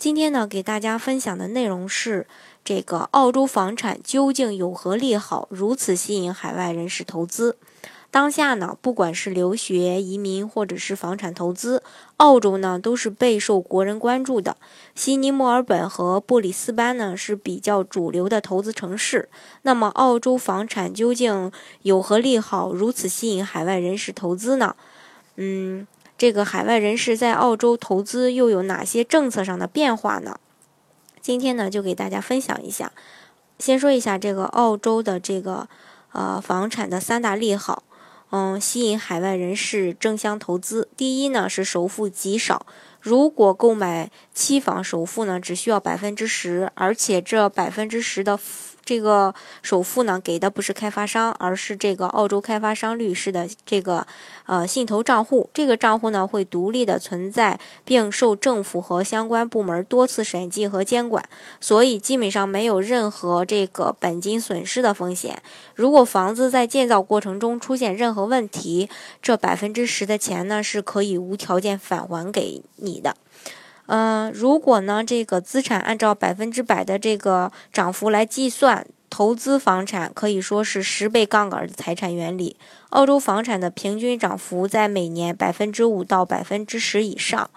今天呢，给大家分享的内容是。这个澳洲房产究竟有何利好，如此吸引海外人士投资？当下呢，不管是留学、移民，或者是房产投资，澳洲呢都是备受国人关注的。悉尼、墨尔本和布里斯班呢是比较主流的投资城市。那么，澳洲房产究竟有何利好，如此吸引海外人士投资呢？嗯，这个海外人士在澳洲投资又有哪些政策上的变化呢？今天呢，就给大家分享一下。先说一下这个澳洲的这个呃房产的三大利好，嗯，吸引海外人士争相投资。第一呢是首付极少，如果购买期房首付呢只需要百分之十，而且这百分之十的。这个首付呢，给的不是开发商，而是这个澳洲开发商律师的这个呃信投账户。这个账户呢，会独立的存在，并受政府和相关部门多次审计和监管，所以基本上没有任何这个本金损失的风险。如果房子在建造过程中出现任何问题，这百分之十的钱呢，是可以无条件返还给你你的。嗯，如果呢，这个资产按照百分之百的这个涨幅来计算，投资房产可以说是十倍杠杆的财产原理。澳洲房产的平均涨幅在每年百分之五到百分之十以上。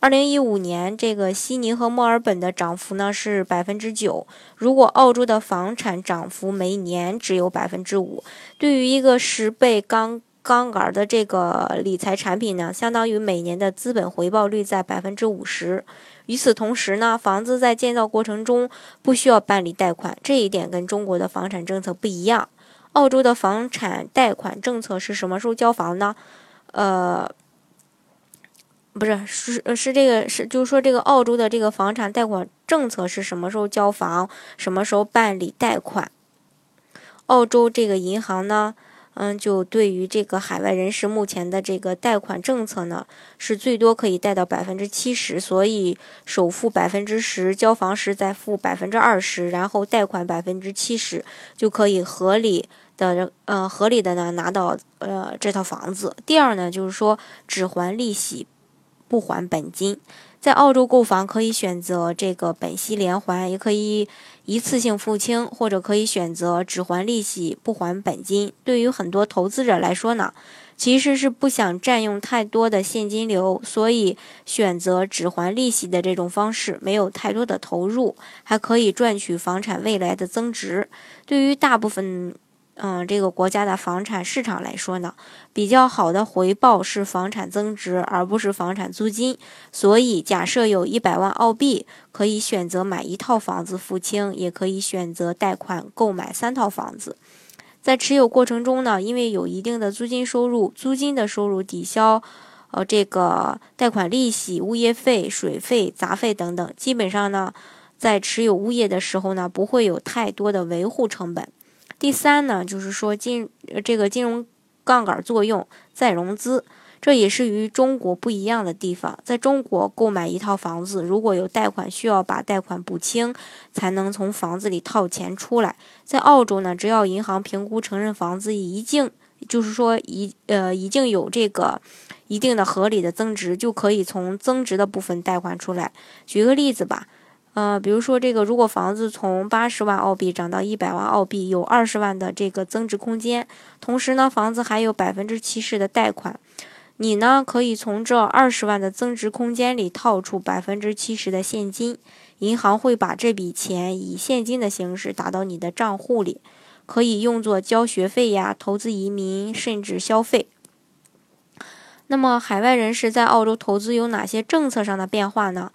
二零一五年，这个悉尼和墨尔本的涨幅呢是百分之九。如果澳洲的房产涨幅每年只有百分之五，对于一个十倍杠。杠杆的这个理财产品呢，相当于每年的资本回报率在百分之五十。与此同时呢，房子在建造过程中不需要办理贷款，这一点跟中国的房产政策不一样。澳洲的房产贷款政策是什么时候交房呢？呃，不是，是是这个是，就是说这个澳洲的这个房产贷款政策是什么时候交房，什么时候办理贷款？澳洲这个银行呢？嗯，就对于这个海外人士目前的这个贷款政策呢，是最多可以贷到百分之七十，所以首付百分之十，交房时再付百分之二十，然后贷款百分之七十，就可以合理的呃合理的呢拿到呃这套房子。第二呢，就是说只还利息，不还本金。在澳洲购房可以选择这个本息连还，也可以一次性付清，或者可以选择只还利息不还本金。对于很多投资者来说呢，其实是不想占用太多的现金流，所以选择只还利息的这种方式，没有太多的投入，还可以赚取房产未来的增值。对于大部分。嗯，这个国家的房产市场来说呢，比较好的回报是房产增值，而不是房产租金。所以，假设有一百万澳币，可以选择买一套房子付清，也可以选择贷款购买三套房子。在持有过程中呢，因为有一定的租金收入，租金的收入抵消，呃，这个贷款利息、物业费、水费、杂费等等，基本上呢，在持有物业的时候呢，不会有太多的维护成本。第三呢，就是说金这个金融杠杆作用再融资，这也是与中国不一样的地方。在中国购买一套房子，如果有贷款，需要把贷款补清，才能从房子里套钱出来。在澳洲呢，只要银行评估承认房子已经，就是说已呃已经有这个一定的合理的增值，就可以从增值的部分贷款出来。举个例子吧。呃，比如说这个，如果房子从八十万澳币涨到一百万澳币，有二十万的这个增值空间，同时呢，房子还有百分之七十的贷款，你呢可以从这二十万的增值空间里套出百分之七十的现金，银行会把这笔钱以现金的形式打到你的账户里，可以用作交学费呀、投资移民，甚至消费。那么，海外人士在澳洲投资有哪些政策上的变化呢？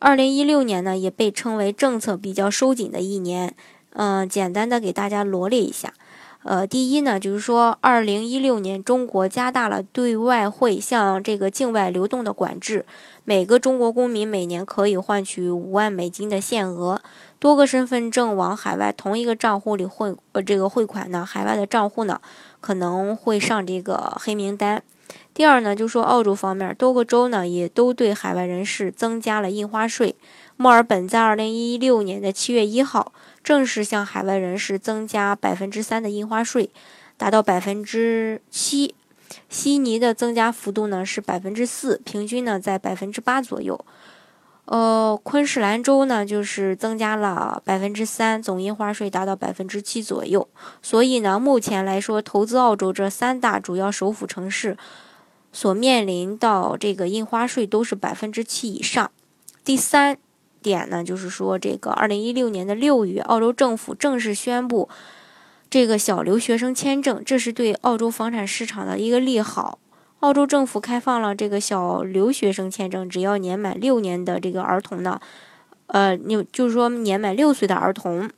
二零一六年呢，也被称为政策比较收紧的一年。嗯，简单的给大家罗列一下。呃，第一呢，就是说，二零一六年中国加大了对外汇向这个境外流动的管制，每个中国公民每年可以换取五万美金的限额。多个身份证往海外同一个账户里汇呃这个汇款呢，海外的账户呢可能会上这个黑名单。第二呢，就说澳洲方面多个州呢也都对海外人士增加了印花税。墨尔本在二零一六年的七月一号正式向海外人士增加百分之三的印花税，达到百分之七。悉尼的增加幅度呢是百分之四，平均呢在百分之八左右。呃，昆士兰州呢就是增加了百分之三，总印花税达到百分之七左右。所以呢，目前来说，投资澳洲这三大主要首府城市所面临到这个印花税都是百分之七以上。第三。点呢，就是说，这个二零一六年的六月，澳洲政府正式宣布这个小留学生签证，这是对澳洲房产市场的一个利好。澳洲政府开放了这个小留学生签证，只要年满六年的这个儿童呢，呃，你就是说年满六岁的儿童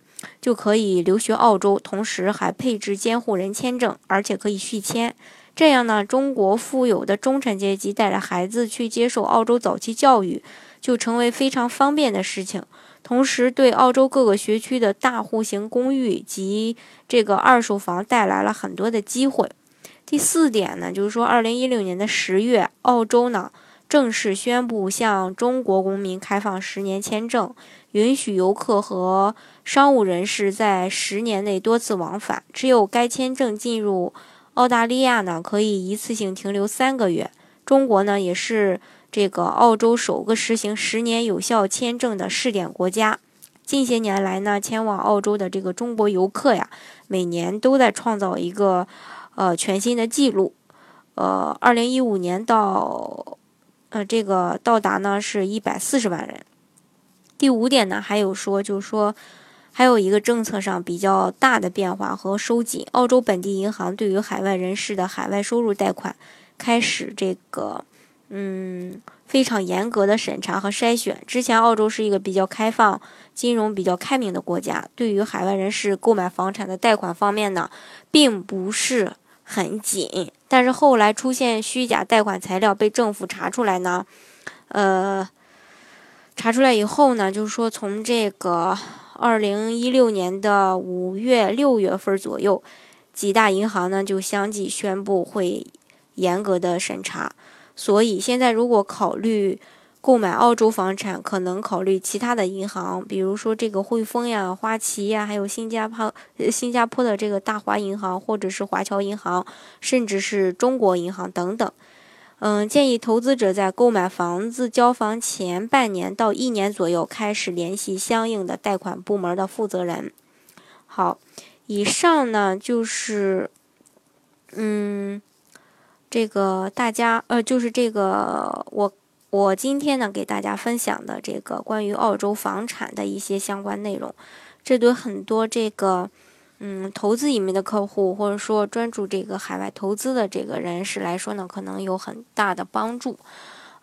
就可以留学澳洲，同时还配置监护人签证，而且可以续签。这样呢，中国富有的中产阶级带着孩子去接受澳洲早期教育。就成为非常方便的事情，同时对澳洲各个学区的大户型公寓及这个二手房带来了很多的机会。第四点呢，就是说，二零一六年的十月，澳洲呢正式宣布向中国公民开放十年签证，允许游客和商务人士在十年内多次往返。持有该签证进入澳大利亚呢，可以一次性停留三个月。中国呢，也是。这个澳洲首个实行十年有效签证的试点国家，近些年来呢，前往澳洲的这个中国游客呀，每年都在创造一个呃全新的记录。呃，二零一五年到呃这个到达呢是一百四十万人。第五点呢，还有说就是说还有一个政策上比较大的变化和收紧，澳洲本地银行对于海外人士的海外收入贷款开始这个。嗯，非常严格的审查和筛选。之前澳洲是一个比较开放、金融比较开明的国家，对于海外人士购买房产的贷款方面呢，并不是很紧。但是后来出现虚假贷款材料被政府查出来呢，呃，查出来以后呢，就是说从这个二零一六年的五月、六月份左右，几大银行呢就相继宣布会严格的审查。所以现在如果考虑购买澳洲房产，可能考虑其他的银行，比如说这个汇丰呀、花旗呀，还有新加坡、新加坡的这个大华银行，或者是华侨银行，甚至是中国银行等等。嗯，建议投资者在购买房子交房前半年到一年左右开始联系相应的贷款部门的负责人。好，以上呢就是，嗯。这个大家呃，就是这个我我今天呢给大家分享的这个关于澳洲房产的一些相关内容，这对很多这个嗯投资移民的客户或者说专注这个海外投资的这个人士来说呢，可能有很大的帮助。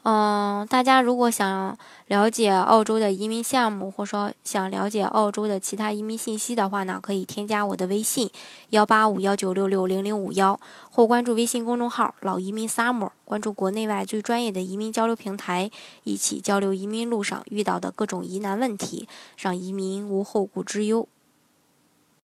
嗯，大家如果想了解澳洲的移民项目，或者说想了解澳洲的其他移民信息的话呢，可以添加我的微信幺八五幺九六六零零五幺，或关注微信公众号“老移民 summer”，关注国内外最专业的移民交流平台，一起交流移民路上遇到的各种疑难问题，让移民无后顾之忧。